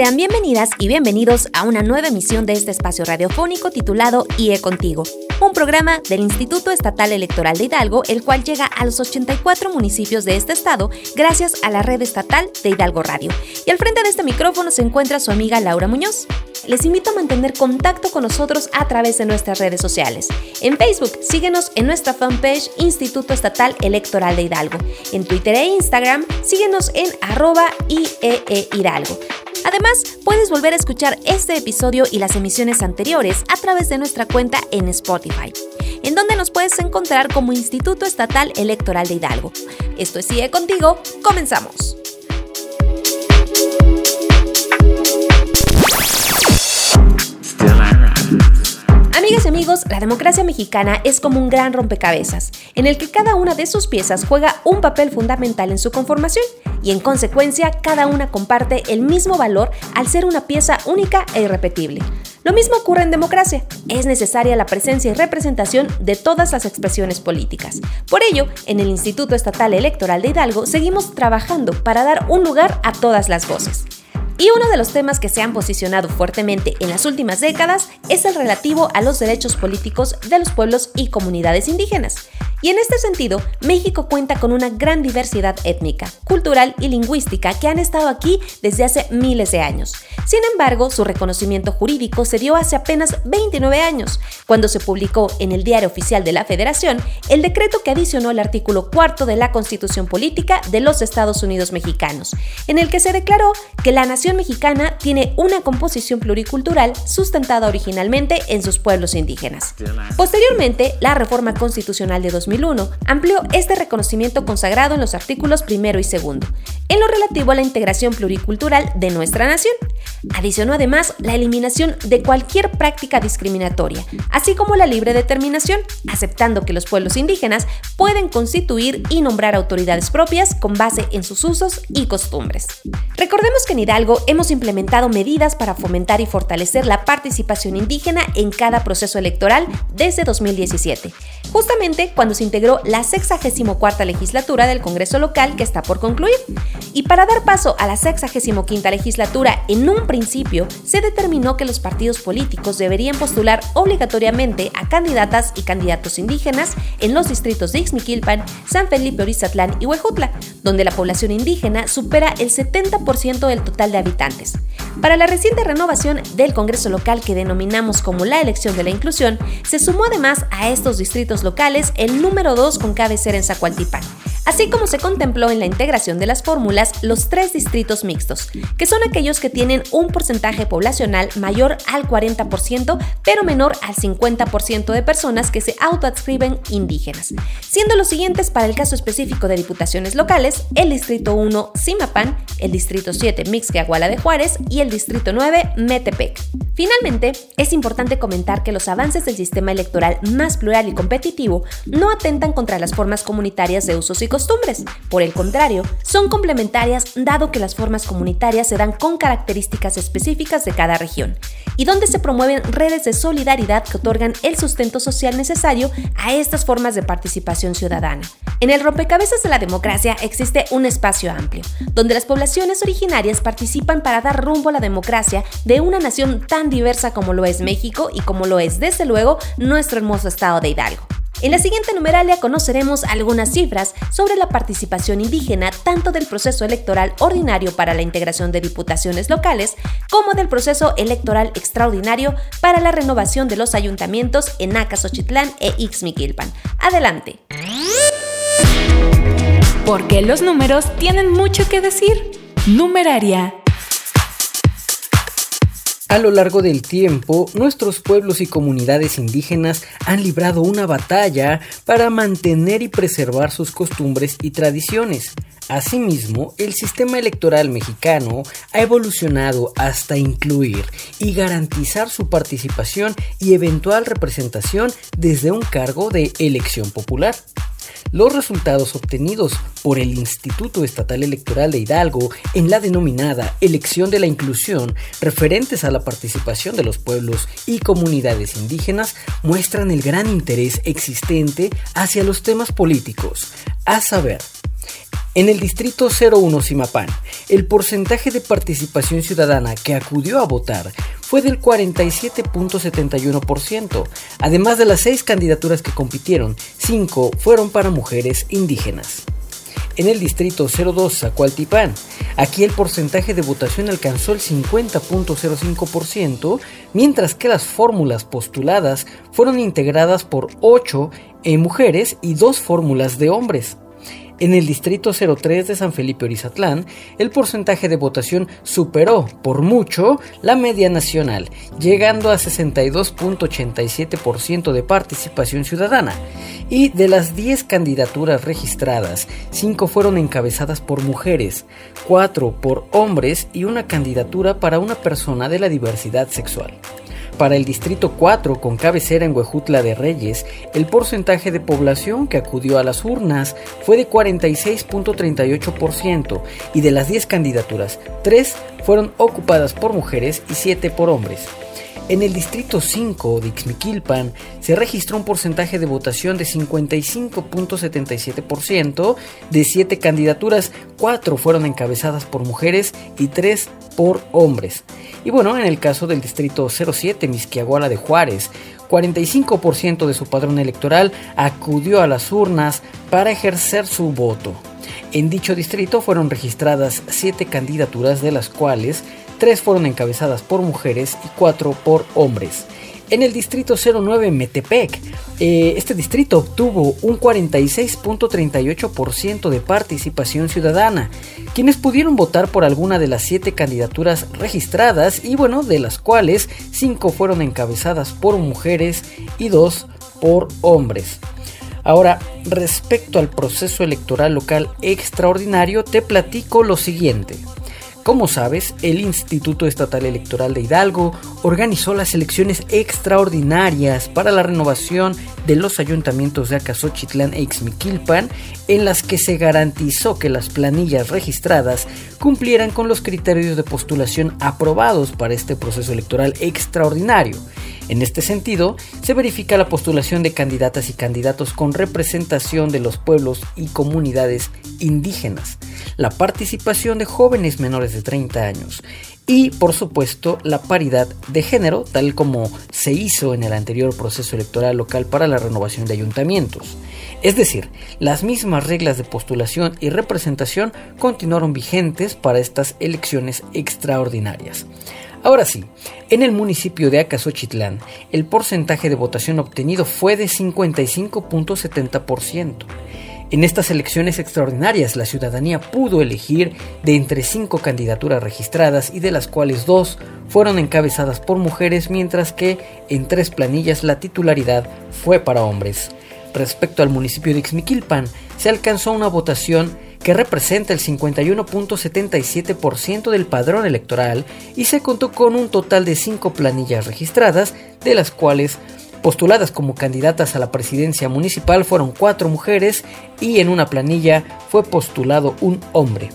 Sean bienvenidas y bienvenidos a una nueva emisión de este espacio radiofónico titulado IE Contigo, un programa del Instituto Estatal Electoral de Hidalgo, el cual llega a los 84 municipios de este estado gracias a la red estatal de Hidalgo Radio. Y al frente de este micrófono se encuentra su amiga Laura Muñoz. Les invito a mantener contacto con nosotros a través de nuestras redes sociales. En Facebook, síguenos en nuestra fanpage Instituto Estatal Electoral de Hidalgo. En Twitter e Instagram, síguenos en arroba IEE Hidalgo. Además, puedes volver a escuchar este episodio y las emisiones anteriores a través de nuestra cuenta en Spotify, en donde nos puedes encontrar como Instituto Estatal Electoral de Hidalgo. Esto es Sigue Contigo, comenzamos. Amigas y amigos, la democracia mexicana es como un gran rompecabezas, en el que cada una de sus piezas juega un papel fundamental en su conformación y en consecuencia cada una comparte el mismo valor al ser una pieza única e irrepetible. Lo mismo ocurre en democracia. Es necesaria la presencia y representación de todas las expresiones políticas. Por ello, en el Instituto Estatal Electoral de Hidalgo seguimos trabajando para dar un lugar a todas las voces. Y uno de los temas que se han posicionado fuertemente en las últimas décadas es el relativo a los derechos políticos de los pueblos y comunidades indígenas. Y en este sentido, México cuenta con una gran diversidad étnica, cultural y lingüística que han estado aquí desde hace miles de años. Sin embargo, su reconocimiento jurídico se dio hace apenas 29 años, cuando se publicó en el Diario Oficial de la Federación el decreto que adicionó el artículo cuarto de la Constitución Política de los Estados Unidos Mexicanos, en el que se declaró que la nación mexicana tiene una composición pluricultural sustentada originalmente en sus pueblos indígenas. Posteriormente, la reforma constitucional de 2001 amplió este reconocimiento consagrado en los artículos primero y segundo, en lo relativo a la integración pluricultural de nuestra nación. Adicionó además la eliminación de cualquier práctica discriminatoria, así como la libre determinación, aceptando que los pueblos indígenas pueden constituir y nombrar autoridades propias con base en sus usos y costumbres. Recordemos que en Hidalgo hemos implementado medidas para fomentar y fortalecer la participación indígena en cada proceso electoral desde 2017, justamente cuando se integró la 64 legislatura del Congreso local que está por concluir. Y para dar paso a la 65 legislatura, en un principio se determinó que los partidos políticos deberían postular obligatoriamente a candidatas y candidatos indígenas en los distritos de Ixmiquilpan, San Felipe Orizatlán y Huejutla, donde la población indígena supera el 70% del total de habitantes. Para la reciente renovación del Congreso local que denominamos como la elección de la inclusión, se sumó además a estos distritos locales el número 2 con cabecera en Zacualtipán, así como se contempló en la integración de las fórmulas los tres distritos mixtos, que son aquellos que tienen un porcentaje poblacional mayor al 40%, pero menor al 50% de personas que se autoadscriben indígenas, siendo los siguientes para el caso específico de diputaciones locales, el Distrito 1 Simapán, el Distrito 7 Mixquiahuala de Juárez y el Distrito 9 Metepec. Finalmente, es importante comentar que los avances del sistema electoral más plural y competitivo no atentan contra las formas comunitarias de usos y costumbres. Por el contrario, son complementarias dado que las formas comunitarias se dan con características específicas de cada región y donde se promueven redes de solidaridad que otorgan el sustento social necesario a estas formas de participación ciudadana. En el rompecabezas de la democracia existe un espacio amplio, donde las poblaciones originarias participan para dar rumbo a la democracia de una nación tan diversa como lo es México y como lo es desde luego nuestro hermoso estado de Hidalgo. En la siguiente numeralia conoceremos algunas cifras sobre la participación indígena tanto del proceso electoral ordinario para la integración de diputaciones locales como del proceso electoral extraordinario para la renovación de los ayuntamientos en Acasochitlán e Ixmiquilpan. Adelante. Porque los números tienen mucho que decir. Numeraria. A lo largo del tiempo, nuestros pueblos y comunidades indígenas han librado una batalla para mantener y preservar sus costumbres y tradiciones. Asimismo, el sistema electoral mexicano ha evolucionado hasta incluir y garantizar su participación y eventual representación desde un cargo de elección popular. Los resultados obtenidos por el Instituto Estatal Electoral de Hidalgo en la denominada elección de la inclusión referentes a la participación de los pueblos y comunidades indígenas muestran el gran interés existente hacia los temas políticos, a saber, en el distrito 01 Simapán, el porcentaje de participación ciudadana que acudió a votar fue del 47.71%. Además de las seis candidaturas que compitieron, cinco fueron para mujeres indígenas. En el distrito 02 Zacualtipán, aquí el porcentaje de votación alcanzó el 50.05%, mientras que las fórmulas postuladas fueron integradas por 8 mujeres y dos fórmulas de hombres. En el distrito 03 de San Felipe Orizatlán, el porcentaje de votación superó por mucho la media nacional, llegando a 62.87% de participación ciudadana. Y de las 10 candidaturas registradas, 5 fueron encabezadas por mujeres, 4 por hombres y una candidatura para una persona de la diversidad sexual. Para el Distrito 4, con cabecera en Huejutla de Reyes, el porcentaje de población que acudió a las urnas fue de 46.38% y de las 10 candidaturas, 3 fueron ocupadas por mujeres y 7 por hombres. En el distrito 5 de Ixmiquilpan se registró un porcentaje de votación de 55.77%. De 7 candidaturas, 4 fueron encabezadas por mujeres y 3 por hombres. Y bueno, en el caso del distrito 07 Misquiaguala de Juárez, 45% de su padrón electoral acudió a las urnas para ejercer su voto. En dicho distrito fueron registradas 7 candidaturas, de las cuales tres fueron encabezadas por mujeres y cuatro por hombres. En el distrito 09 Metepec, eh, este distrito obtuvo un 46.38% de participación ciudadana, quienes pudieron votar por alguna de las siete candidaturas registradas y bueno, de las cuales cinco fueron encabezadas por mujeres y dos por hombres. Ahora, respecto al proceso electoral local extraordinario, te platico lo siguiente. Como sabes, el Instituto Estatal Electoral de Hidalgo organizó las elecciones extraordinarias para la renovación de los ayuntamientos de Acasochitlán e Ixmiquilpan, en las que se garantizó que las planillas registradas cumplieran con los criterios de postulación aprobados para este proceso electoral extraordinario. En este sentido, se verifica la postulación de candidatas y candidatos con representación de los pueblos y comunidades indígenas, la participación de jóvenes menores de 30 años y, por supuesto, la paridad de género, tal como se hizo en el anterior proceso electoral local para la renovación de ayuntamientos. Es decir, las mismas reglas de postulación y representación continuaron vigentes para estas elecciones extraordinarias. Ahora sí, en el municipio de Acasochitlán, el porcentaje de votación obtenido fue de 55.70%. En estas elecciones extraordinarias, la ciudadanía pudo elegir de entre cinco candidaturas registradas y de las cuales dos fueron encabezadas por mujeres, mientras que en tres planillas la titularidad fue para hombres. Respecto al municipio de Ixmiquilpan, se alcanzó una votación que representa el 51.77% del padrón electoral y se contó con un total de cinco planillas registradas, de las cuales postuladas como candidatas a la presidencia municipal fueron cuatro mujeres y en una planilla fue postulado un hombre.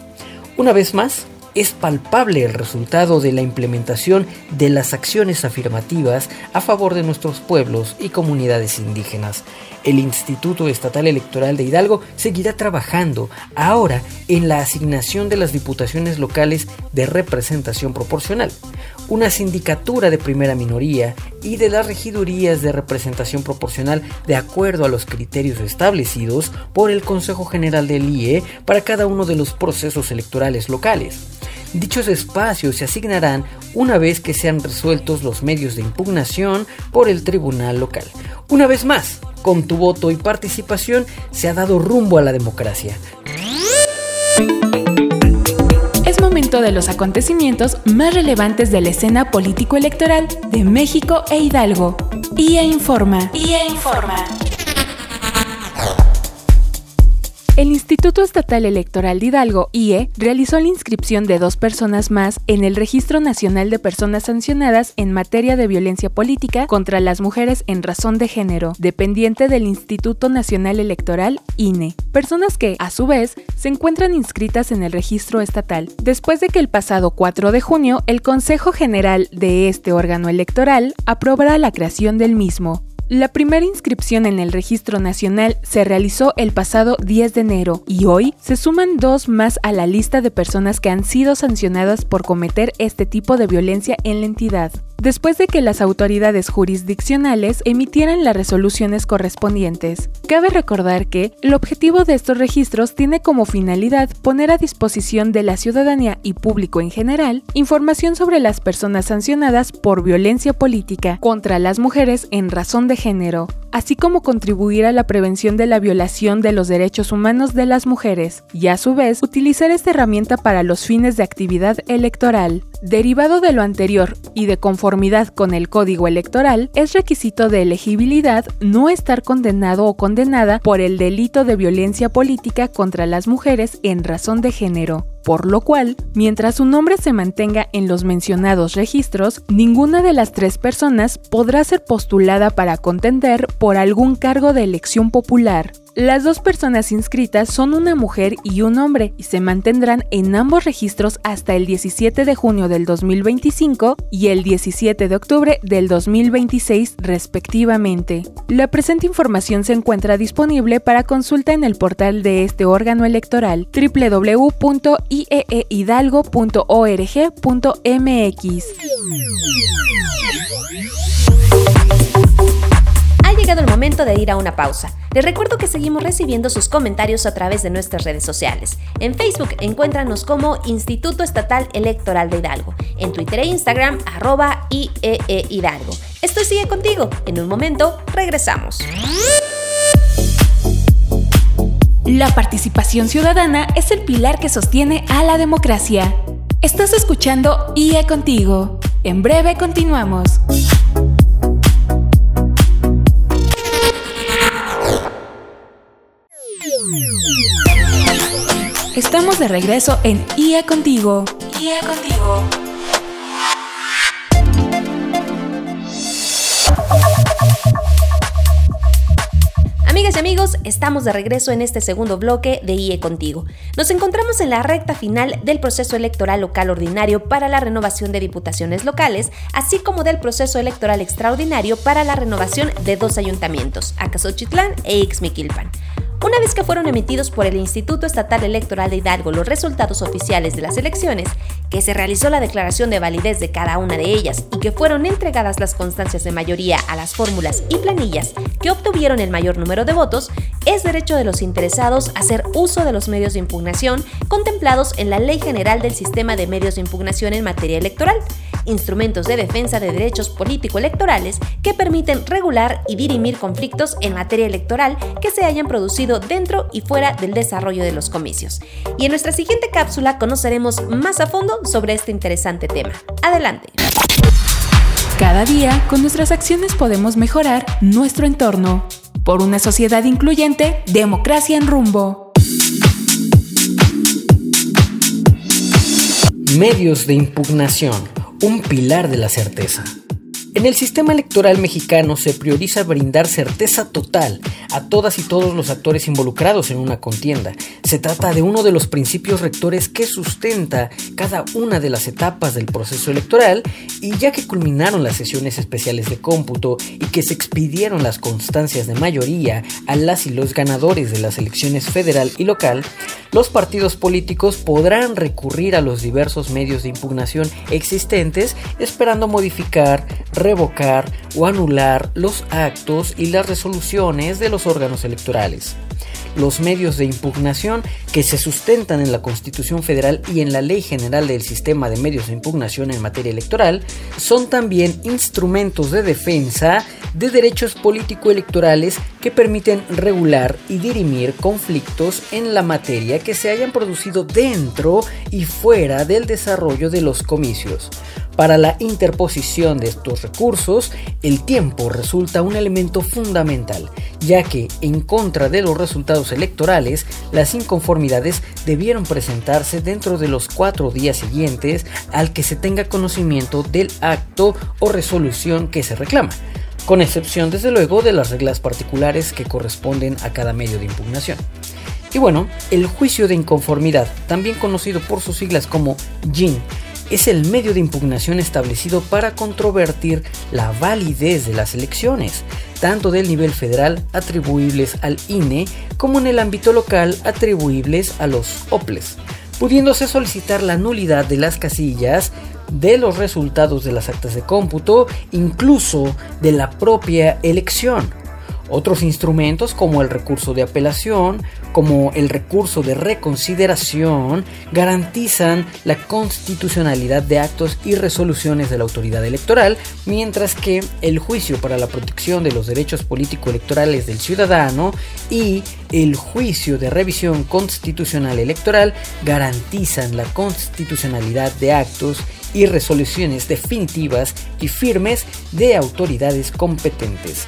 Una vez más, es palpable el resultado de la implementación de las acciones afirmativas a favor de nuestros pueblos y comunidades indígenas. El Instituto Estatal Electoral de Hidalgo seguirá trabajando ahora en la asignación de las diputaciones locales de representación proporcional, una sindicatura de primera minoría y de las regidurías de representación proporcional de acuerdo a los criterios establecidos por el Consejo General del IE para cada uno de los procesos electorales locales. Dichos espacios se asignarán una vez que sean resueltos los medios de impugnación por el tribunal local. Una vez más, con tu voto y participación se ha dado rumbo a la democracia momento de los acontecimientos más relevantes de la escena político-electoral de México e Hidalgo. IA Informa. IA Informa. El Instituto Estatal Electoral de Hidalgo, IE, realizó la inscripción de dos personas más en el Registro Nacional de Personas Sancionadas en materia de violencia política contra las mujeres en razón de género, dependiente del Instituto Nacional Electoral, INE. Personas que, a su vez, se encuentran inscritas en el registro estatal, después de que el pasado 4 de junio el Consejo General de este órgano electoral aprobara la creación del mismo. La primera inscripción en el registro nacional se realizó el pasado 10 de enero y hoy se suman dos más a la lista de personas que han sido sancionadas por cometer este tipo de violencia en la entidad después de que las autoridades jurisdiccionales emitieran las resoluciones correspondientes. Cabe recordar que el objetivo de estos registros tiene como finalidad poner a disposición de la ciudadanía y público en general información sobre las personas sancionadas por violencia política contra las mujeres en razón de género, así como contribuir a la prevención de la violación de los derechos humanos de las mujeres, y a su vez utilizar esta herramienta para los fines de actividad electoral. Derivado de lo anterior y de conformidad con el Código Electoral, es requisito de elegibilidad no estar condenado o condenada por el delito de violencia política contra las mujeres en razón de género por lo cual, mientras su nombre se mantenga en los mencionados registros, ninguna de las tres personas podrá ser postulada para contender por algún cargo de elección popular. Las dos personas inscritas son una mujer y un hombre y se mantendrán en ambos registros hasta el 17 de junio del 2025 y el 17 de octubre del 2026 respectivamente. La presente información se encuentra disponible para consulta en el portal de este órgano electoral www.ieehidalgo.org.mx llegado el momento de ir a una pausa. Les recuerdo que seguimos recibiendo sus comentarios a través de nuestras redes sociales. En Facebook encuéntranos como Instituto Estatal Electoral de Hidalgo. En Twitter e Instagram, arroba IEE Hidalgo. Esto sigue contigo. En un momento, regresamos. La participación ciudadana es el pilar que sostiene a la democracia. Estás escuchando IE Contigo. En breve continuamos. Estamos de regreso en IA Contigo. IA Contigo. Amigas y amigos, estamos de regreso en este segundo bloque de IE Contigo. Nos encontramos en la recta final del proceso electoral local ordinario para la renovación de diputaciones locales, así como del proceso electoral extraordinario para la renovación de dos ayuntamientos, Acasochitlán e Ixmiquilpan. Una vez que fueron emitidos por el Instituto Estatal Electoral de Hidalgo los resultados oficiales de las elecciones, que se realizó la declaración de validez de cada una de ellas y que fueron entregadas las constancias de mayoría a las fórmulas y planillas que obtuvieron el mayor número de votos, es derecho de los interesados hacer uso de los medios de impugnación contemplados en la Ley General del Sistema de Medios de Impugnación en materia electoral, instrumentos de defensa de derechos político-electorales que permiten regular y dirimir conflictos en materia electoral que se hayan producido dentro y fuera del desarrollo de los comicios. Y en nuestra siguiente cápsula conoceremos más a fondo sobre este interesante tema. Adelante. Cada día, con nuestras acciones podemos mejorar nuestro entorno. Por una sociedad incluyente, democracia en rumbo. Medios de impugnación, un pilar de la certeza. En el sistema electoral mexicano se prioriza brindar certeza total a todas y todos los actores involucrados en una contienda. Se trata de uno de los principios rectores que sustenta cada una de las etapas del proceso electoral y ya que culminaron las sesiones especiales de cómputo y que se expidieron las constancias de mayoría a las y los ganadores de las elecciones federal y local, los partidos políticos podrán recurrir a los diversos medios de impugnación existentes esperando modificar, revocar o anular los actos y las resoluciones de los órganos electorales. los medios de impugnación que se sustentan en la Constitución Federal y en la Ley General del Sistema de Medios de Impugnación en materia electoral son también instrumentos de defensa de derechos político-electorales que permiten regular y dirimir conflictos en la materia que se hayan producido dentro y fuera del desarrollo de los comicios. Para la interposición de estos recursos, el tiempo resulta un elemento fundamental, ya que en contra de los resultados electorales, las inconformidades debieron presentarse dentro de los cuatro días siguientes al que se tenga conocimiento del acto o resolución que se reclama con excepción desde luego de las reglas particulares que corresponden a cada medio de impugnación. Y bueno, el juicio de inconformidad, también conocido por sus siglas como JIN, es el medio de impugnación establecido para controvertir la validez de las elecciones, tanto del nivel federal atribuibles al INE como en el ámbito local atribuibles a los OPLES, pudiéndose solicitar la nulidad de las casillas de los resultados de las actas de cómputo, incluso de la propia elección. Otros instrumentos como el recurso de apelación, como el recurso de reconsideración, garantizan la constitucionalidad de actos y resoluciones de la autoridad electoral, mientras que el juicio para la protección de los derechos político-electorales del ciudadano y el juicio de revisión constitucional electoral garantizan la constitucionalidad de actos y resoluciones definitivas y firmes de autoridades competentes.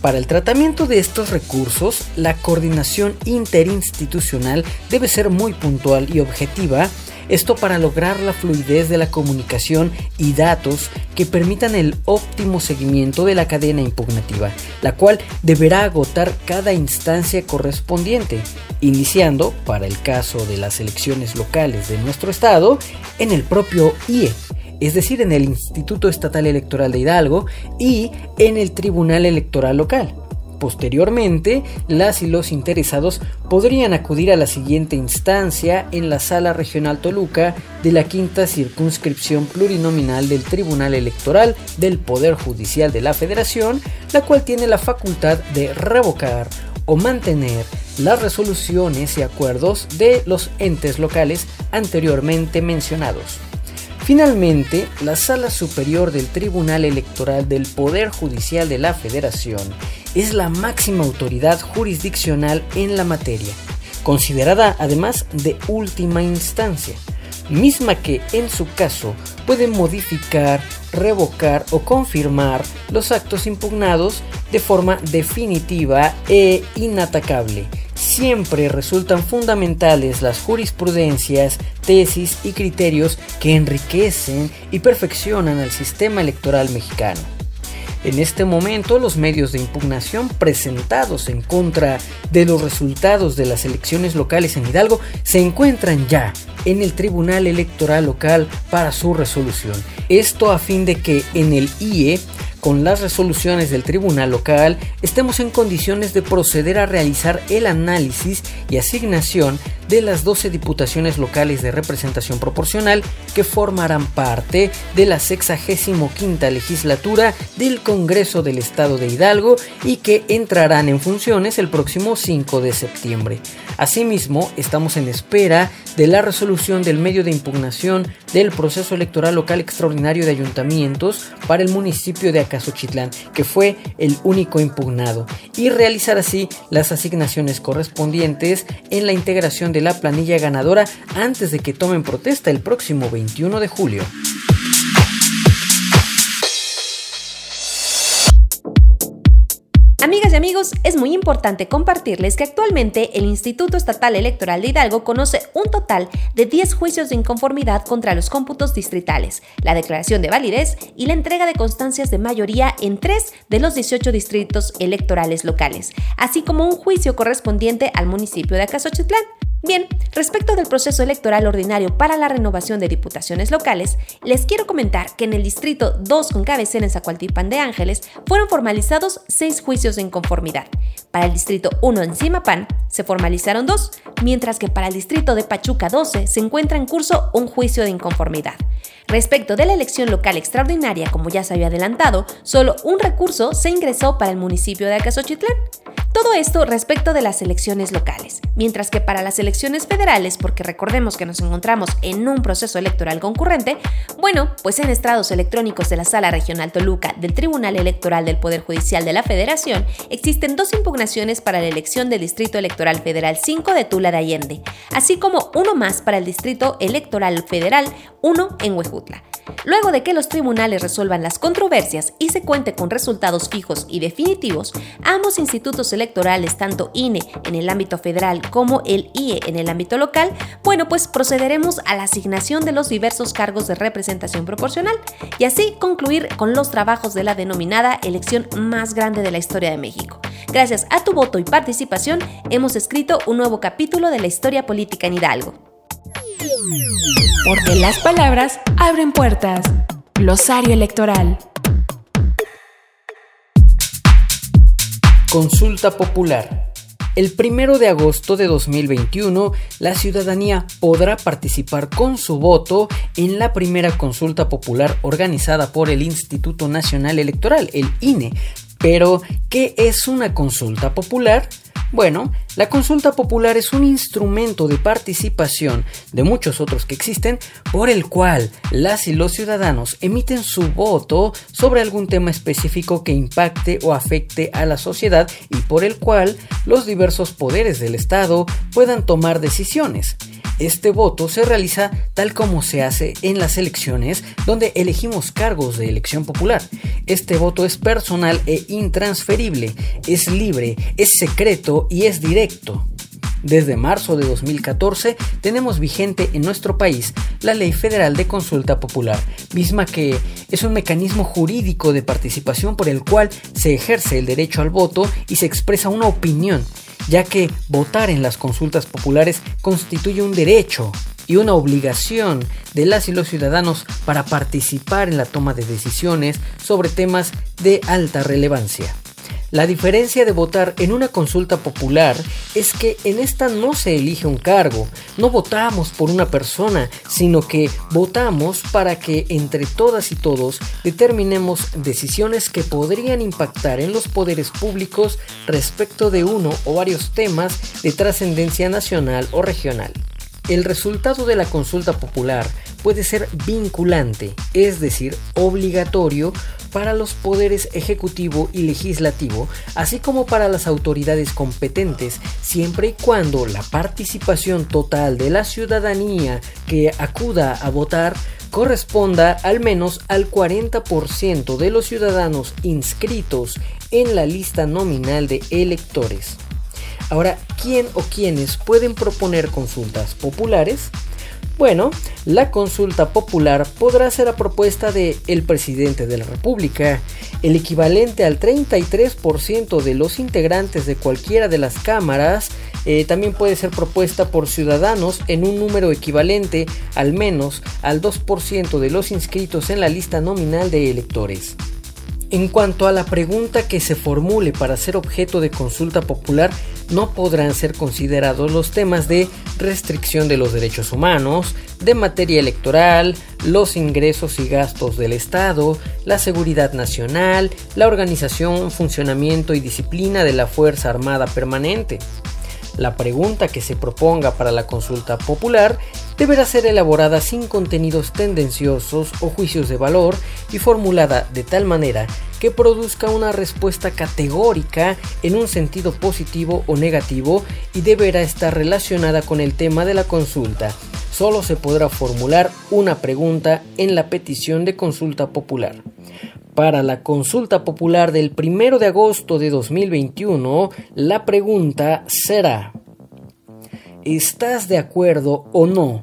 Para el tratamiento de estos recursos, la coordinación interinstitucional debe ser muy puntual y objetiva, esto para lograr la fluidez de la comunicación y datos que permitan el óptimo seguimiento de la cadena impugnativa, la cual deberá agotar cada instancia correspondiente, iniciando, para el caso de las elecciones locales de nuestro estado, en el propio IE es decir, en el Instituto Estatal Electoral de Hidalgo y en el Tribunal Electoral Local. Posteriormente, las y los interesados podrían acudir a la siguiente instancia en la Sala Regional Toluca de la Quinta Circunscripción Plurinominal del Tribunal Electoral del Poder Judicial de la Federación, la cual tiene la facultad de revocar o mantener las resoluciones y acuerdos de los entes locales anteriormente mencionados. Finalmente, la Sala Superior del Tribunal Electoral del Poder Judicial de la Federación es la máxima autoridad jurisdiccional en la materia, considerada además de última instancia, misma que en su caso puede modificar, revocar o confirmar los actos impugnados de forma definitiva e inatacable siempre resultan fundamentales las jurisprudencias, tesis y criterios que enriquecen y perfeccionan al sistema electoral mexicano. En este momento, los medios de impugnación presentados en contra de los resultados de las elecciones locales en Hidalgo se encuentran ya en el Tribunal Electoral Local para su resolución. Esto a fin de que en el IE con las resoluciones del tribunal local estemos en condiciones de proceder a realizar el análisis y asignación de las 12 diputaciones locales de representación proporcional que formarán parte de la 65 legislatura del Congreso del Estado de Hidalgo y que entrarán en funciones el próximo 5 de septiembre. Asimismo, estamos en espera de la resolución del medio de impugnación del proceso electoral local extraordinario de ayuntamientos para el municipio de Acasochitlán, que fue el único impugnado, y realizar así las asignaciones correspondientes en la integración de la planilla ganadora antes de que tomen protesta el próximo 21 de julio. Amigas y amigos, es muy importante compartirles que actualmente el Instituto Estatal Electoral de Hidalgo conoce un total de 10 juicios de inconformidad contra los cómputos distritales, la declaración de validez y la entrega de constancias de mayoría en 3 de los 18 distritos electorales locales, así como un juicio correspondiente al municipio de Acasochitlán. Bien, respecto del proceso electoral ordinario para la renovación de diputaciones locales, les quiero comentar que en el distrito 2 con cabecera en Zacualtipan de Ángeles fueron formalizados seis juicios de inconformidad. Para el distrito 1 en Simapán se formalizaron dos, mientras que para el distrito de Pachuca 12 se encuentra en curso un juicio de inconformidad. Respecto de la elección local extraordinaria, como ya se había adelantado, solo un recurso se ingresó para el municipio de Acasochitlán. Todo esto respecto de las elecciones locales, mientras que para las elecciones federales, porque recordemos que nos encontramos en un proceso electoral concurrente, bueno, pues en estrados electrónicos de la Sala Regional Toluca del Tribunal Electoral del Poder Judicial de la Federación, existen dos impugnaciones para la elección del Distrito Electoral Federal 5 de Tula de Allende, así como uno más para el Distrito Electoral Federal 1 en Luego de que los tribunales resuelvan las controversias y se cuente con resultados fijos y definitivos, ambos institutos electorales, tanto INE en el ámbito federal como el IE en el ámbito local, bueno, pues procederemos a la asignación de los diversos cargos de representación proporcional y así concluir con los trabajos de la denominada elección más grande de la historia de México. Gracias a tu voto y participación, hemos escrito un nuevo capítulo de la historia política en Hidalgo. Porque las palabras abren puertas. Glosario electoral. Consulta popular. El primero de agosto de 2021, la ciudadanía podrá participar con su voto en la primera consulta popular organizada por el Instituto Nacional Electoral, el INE. Pero, ¿qué es una consulta popular? Bueno, la consulta popular es un instrumento de participación de muchos otros que existen por el cual las y los ciudadanos emiten su voto sobre algún tema específico que impacte o afecte a la sociedad y por el cual los diversos poderes del Estado puedan tomar decisiones. Este voto se realiza tal como se hace en las elecciones donde elegimos cargos de elección popular. Este voto es personal e intransferible, es libre, es secreto y es directo. Desde marzo de 2014 tenemos vigente en nuestro país la Ley Federal de Consulta Popular, misma que es un mecanismo jurídico de participación por el cual se ejerce el derecho al voto y se expresa una opinión ya que votar en las consultas populares constituye un derecho y una obligación de las y los ciudadanos para participar en la toma de decisiones sobre temas de alta relevancia. La diferencia de votar en una consulta popular es que en esta no se elige un cargo, no votamos por una persona, sino que votamos para que entre todas y todos determinemos decisiones que podrían impactar en los poderes públicos respecto de uno o varios temas de trascendencia nacional o regional. El resultado de la consulta popular puede ser vinculante, es decir, obligatorio para los poderes ejecutivo y legislativo, así como para las autoridades competentes, siempre y cuando la participación total de la ciudadanía que acuda a votar corresponda al menos al 40% de los ciudadanos inscritos en la lista nominal de electores. Ahora, ¿quién o quiénes pueden proponer consultas populares? Bueno, la consulta popular podrá ser a propuesta de el presidente de la República, el equivalente al 33% de los integrantes de cualquiera de las cámaras, eh, también puede ser propuesta por ciudadanos en un número equivalente al menos al 2% de los inscritos en la lista nominal de electores. En cuanto a la pregunta que se formule para ser objeto de consulta popular, no podrán ser considerados los temas de restricción de los derechos humanos, de materia electoral, los ingresos y gastos del Estado, la seguridad nacional, la organización, funcionamiento y disciplina de la Fuerza Armada Permanente. La pregunta que se proponga para la consulta popular deberá ser elaborada sin contenidos tendenciosos o juicios de valor y formulada de tal manera que produzca una respuesta categórica en un sentido positivo o negativo y deberá estar relacionada con el tema de la consulta. Solo se podrá formular una pregunta en la petición de consulta popular. Para la consulta popular del 1 de agosto de 2021, la pregunta será, ¿estás de acuerdo o no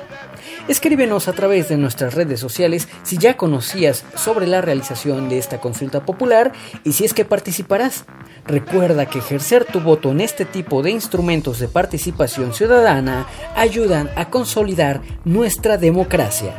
Escríbenos a través de nuestras redes sociales si ya conocías sobre la realización de esta consulta popular y si es que participarás. Recuerda que ejercer tu voto en este tipo de instrumentos de participación ciudadana ayudan a consolidar nuestra democracia.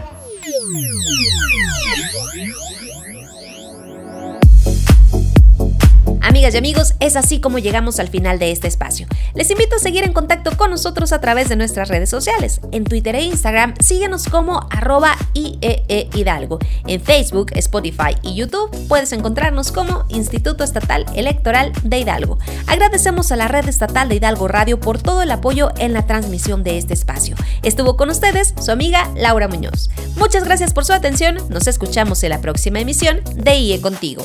Amigas y amigos, es así como llegamos al final de este espacio. Les invito a seguir en contacto con nosotros a través de nuestras redes sociales. En Twitter e Instagram, síguenos como arroba IEE Hidalgo. En Facebook, Spotify y YouTube puedes encontrarnos como Instituto Estatal Electoral de Hidalgo. Agradecemos a la Red Estatal de Hidalgo Radio por todo el apoyo en la transmisión de este espacio. Estuvo con ustedes su amiga Laura Muñoz. Muchas gracias por su atención. Nos escuchamos en la próxima emisión de IE Contigo.